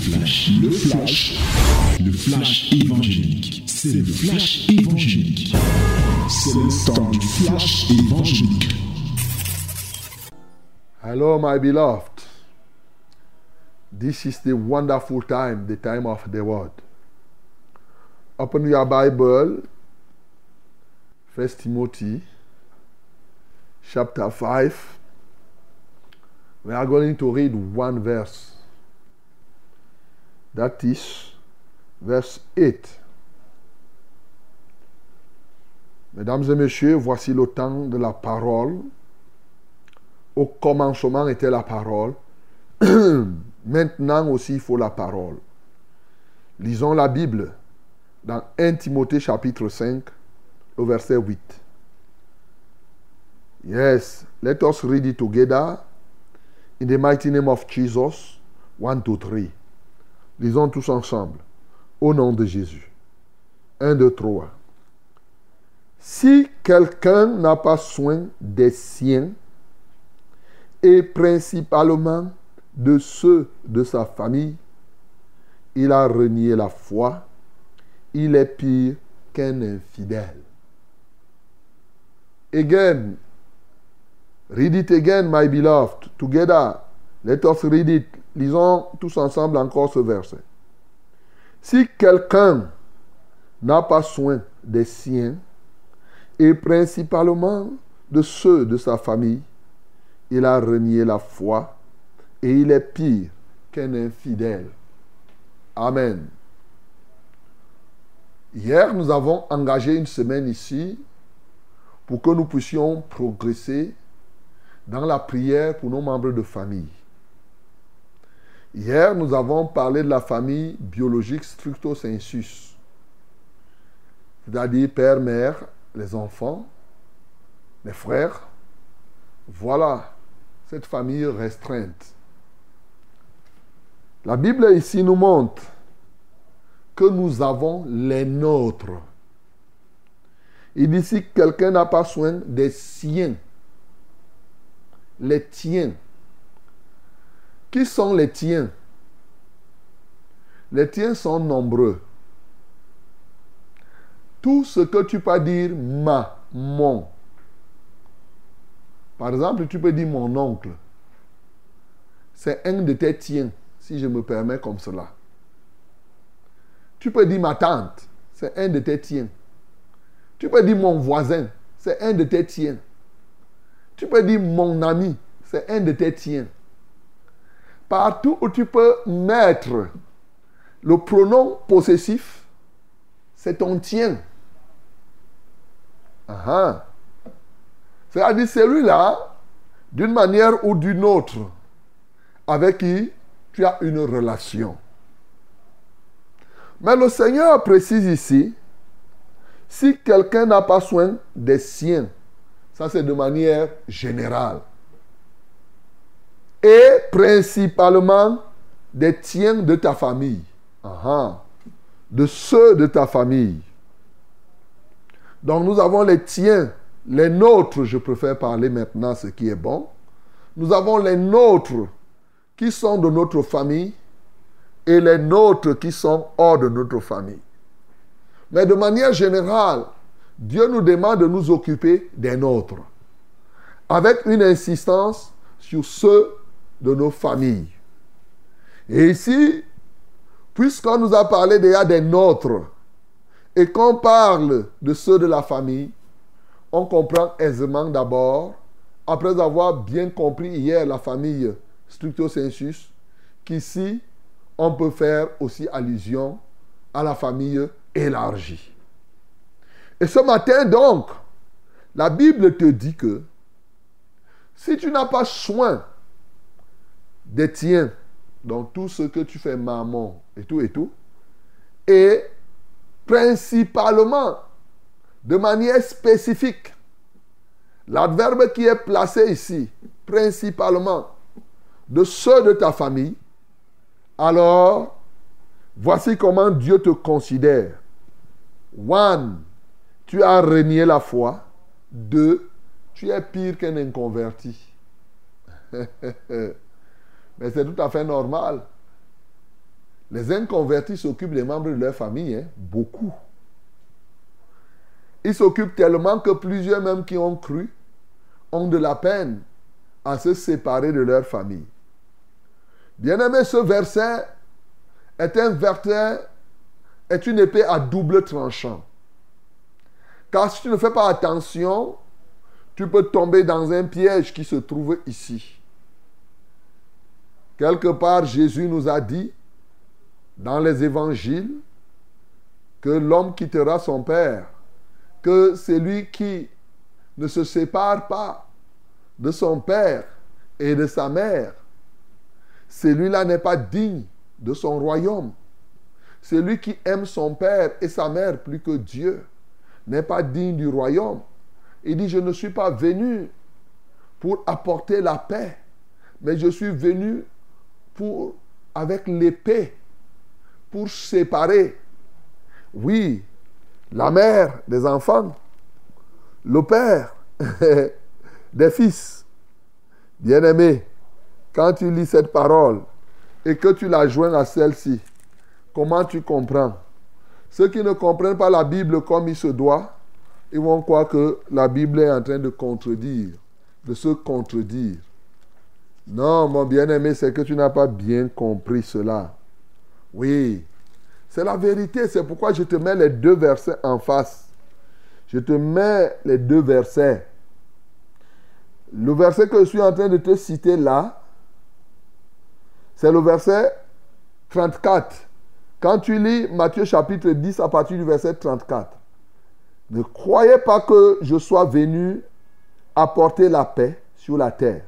flash, le flash, le flash évangélique. C'est le flash évangélique. C'est le temps du flash évangélique. Hello, my beloved. This is the wonderful time, the time of the word. Open your Bible, First Timothy, chapter 5. We are going to read one verse. That is verse 8. Mesdames et messieurs, voici le temps de la parole. Au commencement était la parole. Maintenant aussi, il faut la parole. Lisons la Bible dans 1 Timothée chapitre 5, au verset 8. Yes, let us read it together in the mighty name of Jesus. 1, 2, 3. Lisons tous ensemble. Au nom de Jésus. 1, 2, 3. Si quelqu'un n'a pas soin des siens, et principalement de ceux de sa famille, il a renié la foi, il est pire qu'un infidèle. Again, read it again, my beloved, together. Let us read it. Lisons tous ensemble encore ce verset. Si quelqu'un n'a pas soin des siens, et principalement de ceux de sa famille, il a renié la foi et il est pire qu'un infidèle. Amen. Hier, nous avons engagé une semaine ici pour que nous puissions progresser dans la prière pour nos membres de famille. Hier, nous avons parlé de la famille biologique structo sensus, c'est-à-dire père, mère, les enfants, les frères. Voilà cette famille restreinte. La Bible ici nous montre que nous avons les nôtres. Il dit si quelqu'un n'a pas soin des siens, les tiens. Qui sont les tiens? Les tiens sont nombreux. Tout ce que tu peux dire ma, mon. Par exemple, tu peux dire mon oncle. C'est un de tes tiens, si je me permets comme cela. Tu peux dire ma tante, c'est un de tes tiens. Tu peux dire mon voisin, c'est un de tes tiens. Tu peux dire mon ami, c'est un de tes tiens. Partout où tu peux mettre le pronom possessif, c'est ton tien. C'est-à-dire celui-là, d'une manière ou d'une autre, avec qui tu as une relation. Mais le Seigneur précise ici, si quelqu'un n'a pas soin des siens, ça c'est de manière générale, et principalement des tiens de ta famille, de ceux de ta famille. Donc nous avons les tiens, les nôtres, je préfère parler maintenant ce qui est bon. Nous avons les nôtres qui sont de notre famille et les nôtres qui sont hors de notre famille. Mais de manière générale, Dieu nous demande de nous occuper des nôtres, avec une insistance sur ceux de nos familles. Et ici, puisqu'on nous a parlé déjà des nôtres, et qu'on parle de ceux de la famille, on comprend aisément d'abord, après avoir bien compris hier la famille Structo Sensus, qu'ici, on peut faire aussi allusion à la famille élargie. Et ce matin, donc, la Bible te dit que si tu n'as pas soin des tiens, dans tout ce que tu fais maman et tout et tout, et principalement, de manière spécifique, l'adverbe qui est placé ici, principalement, de ceux de ta famille, alors voici comment Dieu te considère. One, tu as renié la foi. Deux, tu es pire qu'un inconverti. Mais c'est tout à fait normal. Les inconvertis s'occupent des membres de leur famille, hein, beaucoup. Ils s'occupent tellement que plusieurs même qui ont cru ont de la peine à se séparer de leur famille. Bien-aimé, ce verset est un verset, est une épée à double tranchant. Car si tu ne fais pas attention, tu peux tomber dans un piège qui se trouve ici. Quelque part, Jésus nous a dit dans les évangiles que l'homme quittera son père, que celui qui ne se sépare pas de son père et de sa mère, celui-là n'est pas digne de son royaume. Celui qui aime son père et sa mère plus que Dieu n'est pas digne du royaume. Il dit, je ne suis pas venu pour apporter la paix, mais je suis venu avec l'épée, pour séparer, oui, la mère des enfants, le père des fils. Bien-aimé, quand tu lis cette parole et que tu la joins à celle-ci, comment tu comprends? Ceux qui ne comprennent pas la Bible comme il se doit, ils vont croire que la Bible est en train de contredire, de se contredire. Non, mon bien-aimé, c'est que tu n'as pas bien compris cela. Oui, c'est la vérité. C'est pourquoi je te mets les deux versets en face. Je te mets les deux versets. Le verset que je suis en train de te citer là, c'est le verset 34. Quand tu lis Matthieu chapitre 10 à partir du verset 34, ne croyez pas que je sois venu apporter la paix sur la terre.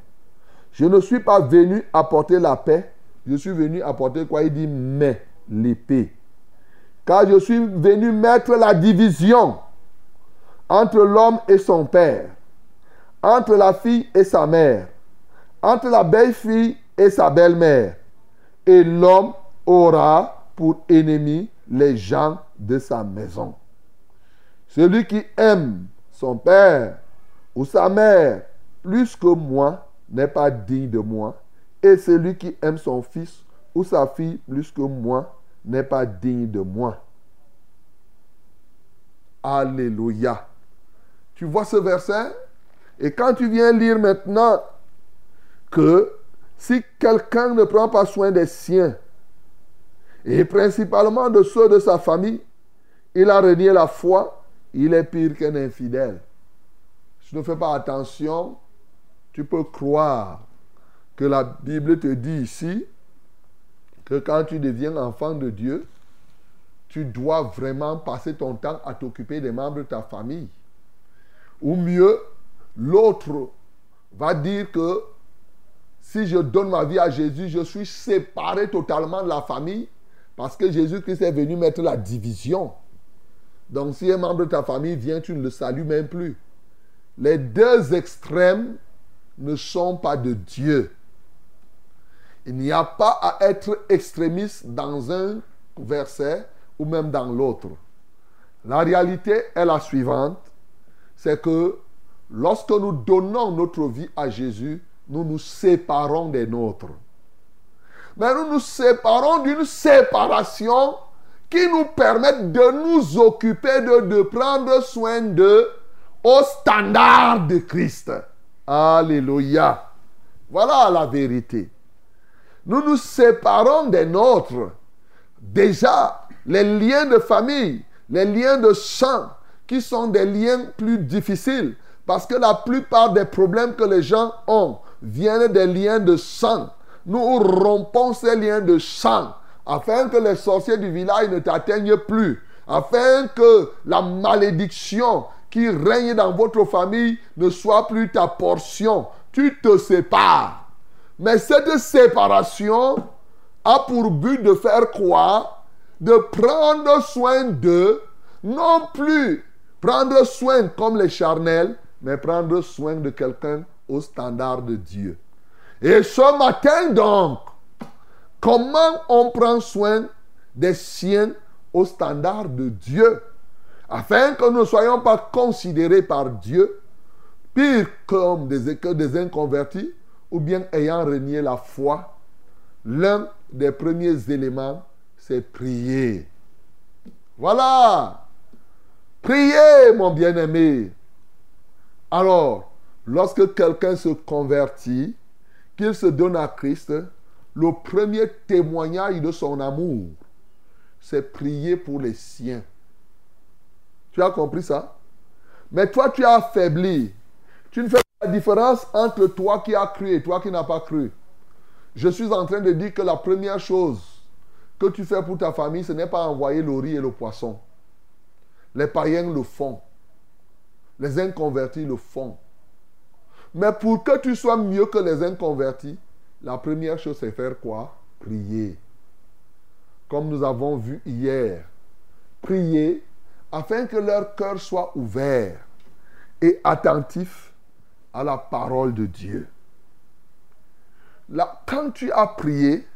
Je ne suis pas venu apporter la paix, je suis venu apporter quoi? Il dit mais l'épée. Car je suis venu mettre la division entre l'homme et son père, entre la fille et sa mère, entre la belle-fille et sa belle-mère. Et l'homme aura pour ennemi les gens de sa maison. Celui qui aime son père ou sa mère plus que moi n'est pas digne de moi. Et celui qui aime son fils ou sa fille plus que moi n'est pas digne de moi. Alléluia. Tu vois ce verset? Et quand tu viens lire maintenant que si quelqu'un ne prend pas soin des siens, et principalement de ceux de sa famille, il a renié la foi, il est pire qu'un infidèle. Si tu ne fais pas attention, tu peux croire que la Bible te dit ici que quand tu deviens enfant de Dieu, tu dois vraiment passer ton temps à t'occuper des membres de ta famille. Ou mieux, l'autre va dire que si je donne ma vie à Jésus, je suis séparé totalement de la famille parce que Jésus-Christ est venu mettre la division. Donc si un membre de ta famille vient, tu ne le salues même plus. Les deux extrêmes ne sont pas de Dieu. Il n'y a pas à être extrémiste dans un verset ou même dans l'autre. La réalité est la suivante, c'est que lorsque nous donnons notre vie à Jésus, nous nous séparons des nôtres. Mais nous nous séparons d'une séparation qui nous permet de nous occuper, de, de prendre soin de au standard de Christ. Alléluia. Voilà la vérité. Nous nous séparons des nôtres. Déjà, les liens de famille, les liens de sang, qui sont des liens plus difficiles, parce que la plupart des problèmes que les gens ont viennent des liens de sang. Nous rompons ces liens de sang afin que les sorciers du village ne t'atteignent plus, afin que la malédiction qui règne dans votre famille ne soit plus ta portion. Tu te sépares. Mais cette séparation a pour but de faire quoi De prendre soin d'eux, non plus prendre soin comme les charnels, mais prendre soin de quelqu'un au standard de Dieu. Et ce matin donc, comment on prend soin des siens au standard de Dieu? Afin que nous ne soyons pas considérés par Dieu pire comme des, que des inconvertis ou bien ayant renié la foi, l'un des premiers éléments, c'est prier. Voilà. Priez, mon bien-aimé. Alors, lorsque quelqu'un se convertit, qu'il se donne à Christ, le premier témoignage de son amour, c'est prier pour les siens. Tu as compris ça? Mais toi, tu as affaibli. Tu ne fais pas la différence entre toi qui as cru et toi qui n'as pas cru. Je suis en train de dire que la première chose que tu fais pour ta famille, ce n'est pas envoyer le riz et le poisson. Les païens le font. Les inconvertis le font. Mais pour que tu sois mieux que les inconvertis, la première chose, c'est faire quoi? Prier. Comme nous avons vu hier. Prier afin que leur cœur soit ouvert et attentif à la parole de Dieu. Là, quand tu as prié,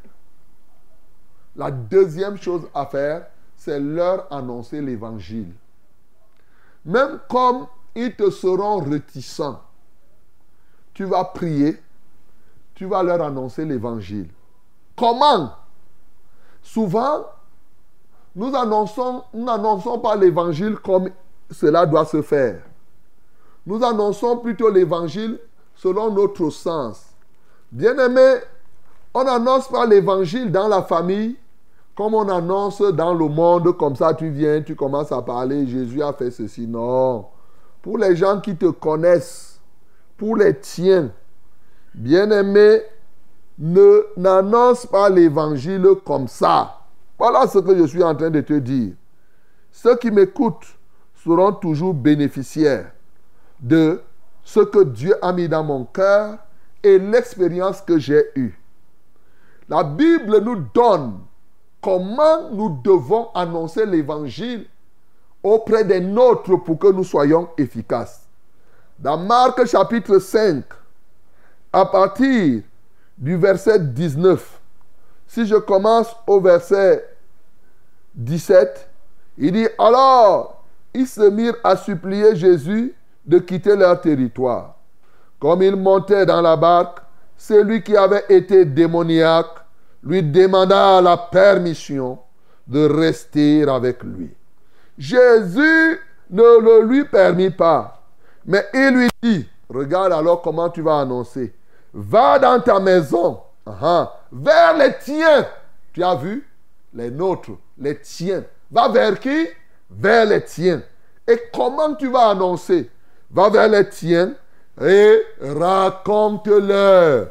la deuxième chose à faire, c'est leur annoncer l'évangile. Même comme ils te seront réticents, tu vas prier, tu vas leur annoncer l'évangile. Comment? Souvent, nous annonçons, n'annonçons pas l'évangile comme cela doit se faire. Nous annonçons plutôt l'évangile selon notre sens. Bien-aimé, on n'annonce pas l'évangile dans la famille comme on annonce dans le monde, comme ça tu viens, tu commences à parler, Jésus a fait ceci. Non. Pour les gens qui te connaissent, pour les tiens, bien-aimé, ne n'annonce pas l'évangile comme ça. Voilà ce que je suis en train de te dire. Ceux qui m'écoutent seront toujours bénéficiaires de ce que Dieu a mis dans mon cœur et l'expérience que j'ai eue. La Bible nous donne comment nous devons annoncer l'évangile auprès des nôtres pour que nous soyons efficaces. Dans Marc chapitre 5, à partir du verset 19, si je commence au verset 17, il dit, alors, ils se mirent à supplier Jésus de quitter leur territoire. Comme il montait dans la barque, celui qui avait été démoniaque lui demanda la permission de rester avec lui. Jésus ne le lui permit pas, mais il lui dit, regarde alors comment tu vas annoncer, va dans ta maison, vers les tiens. Tu as vu Les nôtres, les tiens. Va vers qui? Vers les tiens. Et comment tu vas annoncer? Va vers les tiens et raconte-leur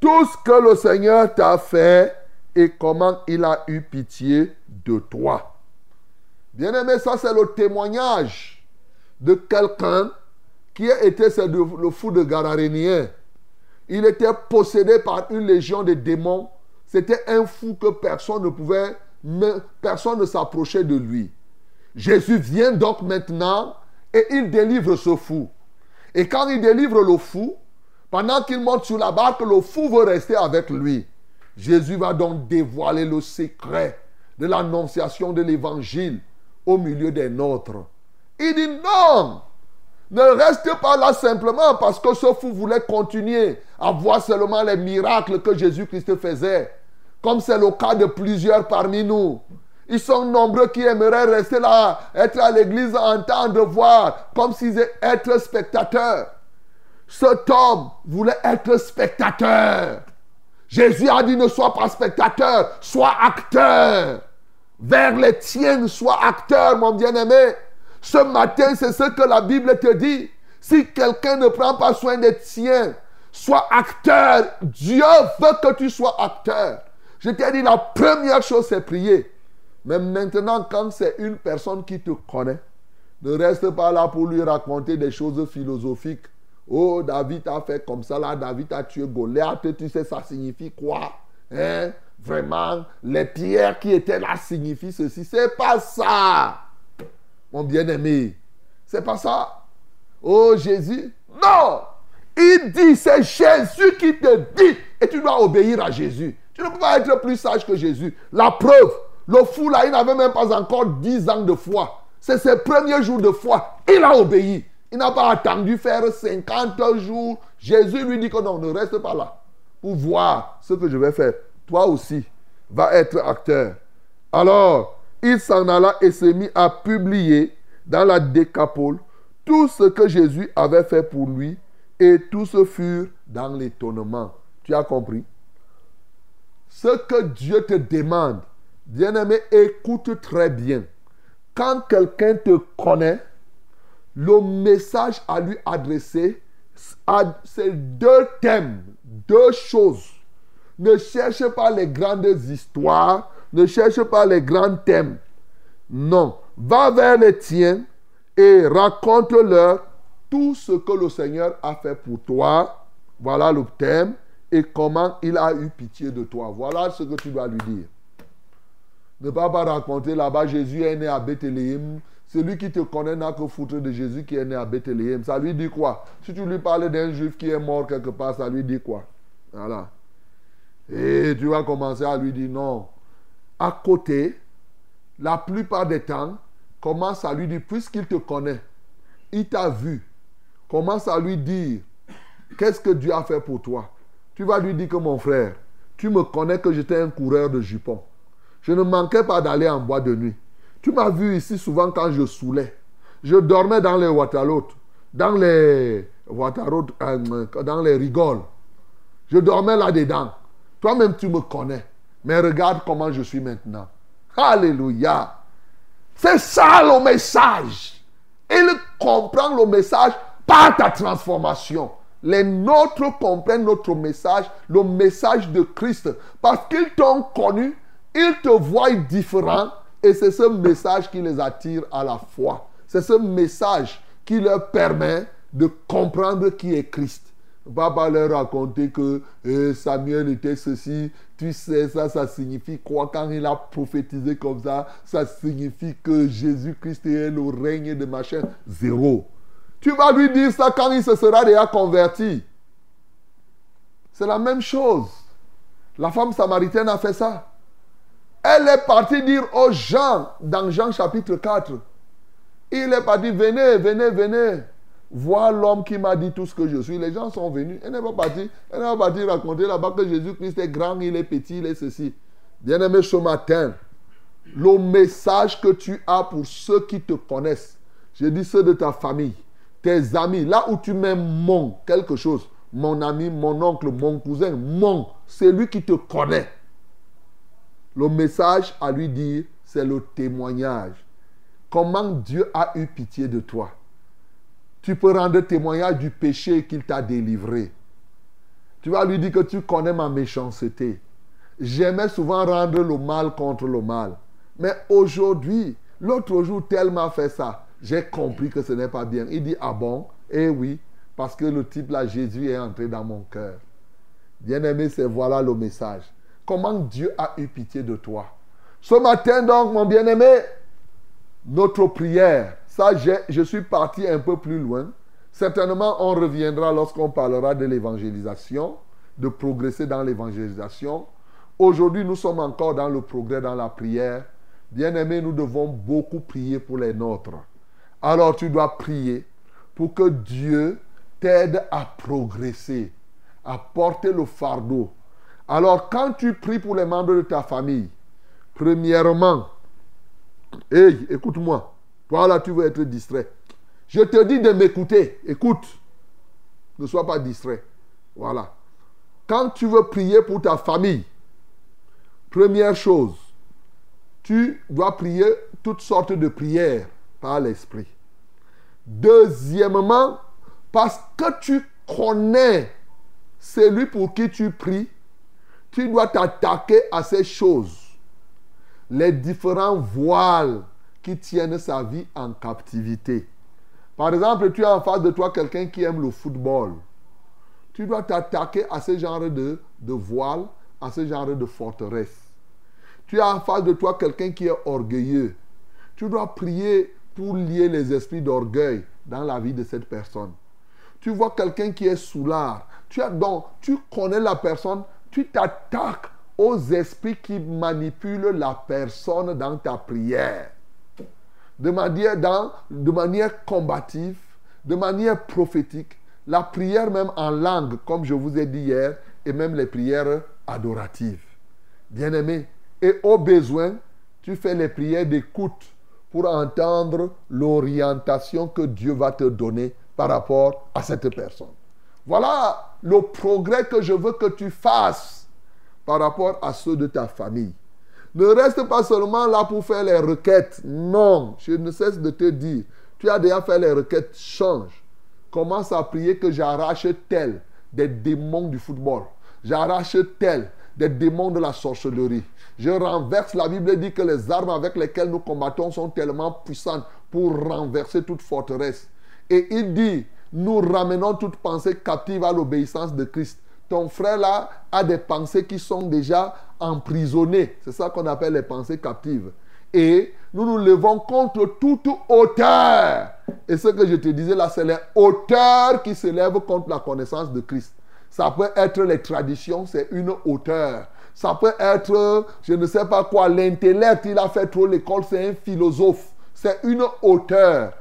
tout ce que le Seigneur t'a fait et comment il a eu pitié de toi. Bien-aimé, ça c'est le témoignage de quelqu'un qui a été le fou de Gararénien. Il était possédé par une légion de démons. C'était un fou que personne ne pouvait, personne ne s'approchait de lui. Jésus vient donc maintenant et il délivre ce fou. Et quand il délivre le fou, pendant qu'il monte sur la barque, le fou veut rester avec lui. Jésus va donc dévoiler le secret de l'annonciation de l'évangile au milieu des nôtres. Il dit non, ne reste pas là simplement parce que ce fou voulait continuer à voir seulement les miracles que Jésus-Christ faisait, comme c'est le cas de plusieurs parmi nous. Ils sont nombreux qui aimeraient rester là, être à l'église, entendre, voir, comme s'ils étaient spectateurs. Cet homme voulait être spectateur. Jésus a dit ne sois pas spectateur, sois acteur. Vers les tiens, sois acteur, mon bien-aimé. Ce matin, c'est ce que la Bible te dit. Si quelqu'un ne prend pas soin des tiens, sois acteur. Dieu veut que tu sois acteur. Je t'ai dit, la première chose, c'est prier. Mais maintenant, quand c'est une personne qui te connaît, ne reste pas là pour lui raconter des choses philosophiques. Oh, David a fait comme ça, là, David a tué Goliath, tu sais, ça signifie quoi Hein? Vraiment, les pierres qui étaient là signifient ceci. C'est pas ça, mon bien-aimé. C'est pas ça. Oh, Jésus. Non Il dit, c'est Jésus qui te dit, et tu dois obéir à Jésus. Tu ne peux pas être plus sage que Jésus. La preuve, le fou là, il n'avait même pas encore 10 ans de foi. C'est ses premiers jours de foi. Il a obéi. Il n'a pas attendu faire 50 jours. Jésus lui dit que non, ne reste pas là pour voir ce que je vais faire. Toi aussi, va être acteur. Alors, il s'en alla et se mit à publier dans la décapole tout ce que Jésus avait fait pour lui et tous furent dans l'étonnement. Tu as compris? Ce que Dieu te demande, bien-aimé, écoute très bien. Quand quelqu'un te connaît, le message à lui adresser, c'est deux thèmes, deux choses. Ne cherche pas les grandes histoires, ne cherche pas les grands thèmes. Non, va vers les tiens et raconte-leur tout ce que le Seigneur a fait pour toi. Voilà le thème et comment il a eu pitié de toi. Voilà ce que tu dois lui dire. Ne pas pas raconter là-bas, Jésus est né à Bethléem. Celui qui te connaît n'a que foutre de Jésus qui est né à Bethléem. Ça lui dit quoi? Si tu lui parles d'un juif qui est mort quelque part, ça lui dit quoi? Voilà. Et tu vas commencer à lui dire non. À côté, la plupart des temps, commence à lui dire, puisqu'il te connaît, il t'a vu, commence à lui dire, qu'est-ce que Dieu a fait pour toi? Tu vas lui dire que mon frère, tu me connais que j'étais un coureur de jupons. Je ne manquais pas d'aller en bois de nuit. Tu m'as vu ici souvent quand je saoulais. Je dormais dans les waterlots, dans les waterlots, euh, dans les rigoles. Je dormais là-dedans. Toi-même, tu me connais. Mais regarde comment je suis maintenant. Alléluia. C'est ça le message. Il comprend le message par ta transformation. Les nôtres comprennent notre message, le message de Christ. Parce qu'ils t'ont connu, ils te voient différent et c'est ce message qui les attire à la foi. C'est ce message qui leur permet de comprendre qui est Christ. Papa leur raconter que eh, Samuel était ceci. Tu sais, ça, ça signifie quoi? Quand il a prophétisé comme ça, ça signifie que Jésus-Christ est le règne de machin. Zéro. Tu vas lui dire ça quand il se sera déjà converti. C'est la même chose. La femme samaritaine a fait ça. Elle est partie dire aux gens, dans Jean chapitre 4, il est parti, venez, venez, venez, voir l'homme qui m'a dit tout ce que je suis. Les gens sont venus. Elle n'est pas partie, elle n'est pas partie raconter là-bas que Jésus-Christ est grand, il est petit, il est ceci. Bien-aimé, ce matin, le message que tu as pour ceux qui te connaissent, je dis ceux de ta famille, tes amis, là où tu mets mon quelque chose, mon ami, mon oncle, mon cousin, mon, c'est lui qui te connaît. Le message à lui dire, c'est le témoignage. Comment Dieu a eu pitié de toi? Tu peux rendre témoignage du péché qu'il t'a délivré. Tu vas lui dire que tu connais ma méchanceté. J'aimais souvent rendre le mal contre le mal. Mais aujourd'hui, l'autre jour, tel m'a fait ça. J'ai compris que ce n'est pas bien. Il dit, ah bon? Eh oui, parce que le type là, Jésus est entré dans mon cœur. Bien-aimé, c'est voilà le message comment Dieu a eu pitié de toi? Ce matin, donc, mon bien-aimé, notre prière, ça, je suis parti un peu plus loin. Certainement, on reviendra lorsqu'on parlera de l'évangélisation, de progresser dans l'évangélisation. Aujourd'hui, nous sommes encore dans le progrès dans la prière. Bien-aimé, nous devons beaucoup prier pour les nôtres. Alors, tu dois prier pour que Dieu t'aide à progresser, à porter le fardeau, alors, quand tu pries pour les membres de ta famille, premièrement, hey, écoute-moi. Toi là, tu veux être distrait. Je te dis de m'écouter. Écoute. Ne sois pas distrait. Voilà. Quand tu veux prier pour ta famille, première chose, tu dois prier toutes sortes de prières par l'esprit. Deuxièmement, parce que tu connais celui pour qui tu pries, tu dois t'attaquer à ces choses. Les différents voiles qui tiennent sa vie en captivité. Par exemple, tu as en face de toi quelqu'un qui aime le football. Tu dois t'attaquer à ce genre de, voile, à ce genre de forteresse. Tu as en face de toi quelqu'un qui est orgueilleux. Tu dois prier pour lier les esprits d'orgueil dans la vie de cette personne. Tu vois quelqu'un qui est soulard. Tu, as, donc, tu connais la personne, tu t'attaques aux esprits qui manipulent la personne dans ta prière. De manière, dans, de manière combative, de manière prophétique, la prière même en langue, comme je vous ai dit hier, et même les prières adoratives. Bien-aimés, Et au besoin, tu fais les prières d'écoute pour entendre l'orientation que Dieu va te donner par rapport à cette personne. Voilà le progrès que je veux que tu fasses par rapport à ceux de ta famille. Ne reste pas seulement là pour faire les requêtes. Non, je ne cesse de te dire, tu as déjà fait les requêtes, change. Commence à prier que j'arrache tel des démons du football. J'arrache tel des démons de la sorcellerie. Je renverse, la Bible dit que les armes avec lesquelles nous combattons sont tellement puissantes pour renverser toute forteresse. Et il dit, nous ramenons toute pensée captive à l'obéissance de Christ. Ton frère là a des pensées qui sont déjà emprisonnées. C'est ça qu'on appelle les pensées captives. Et nous nous levons contre toute hauteur. Et ce que je te disais là, c'est les hauteurs qui se lèvent contre la connaissance de Christ. Ça peut être les traditions, c'est une hauteur. Ça peut être, je ne sais pas quoi, l'intellect, il a fait trop l'école, c'est un philosophe. C'est une hauteur.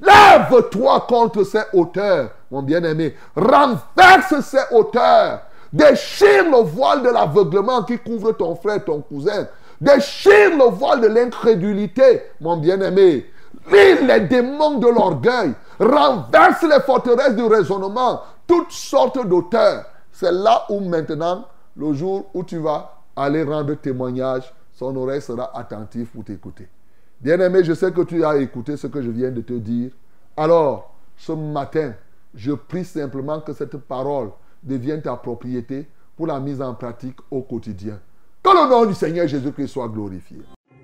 Lève-toi contre ces hauteurs, mon bien-aimé. Renverse ces hauteurs. Déchire le voile de l'aveuglement qui couvre ton frère, ton cousin. Déchire le voile de l'incrédulité, mon bien-aimé. Lis les démons de l'orgueil. Renverse les forteresses du raisonnement. Toutes sortes d'auteurs. C'est là où maintenant, le jour où tu vas aller rendre témoignage, son oreille sera attentive pour t'écouter. Bien-aimé, je sais que tu as écouté ce que je viens de te dire. Alors, ce matin, je prie simplement que cette parole devienne ta propriété pour la mise en pratique au quotidien. Que le nom du Seigneur Jésus-Christ soit glorifié.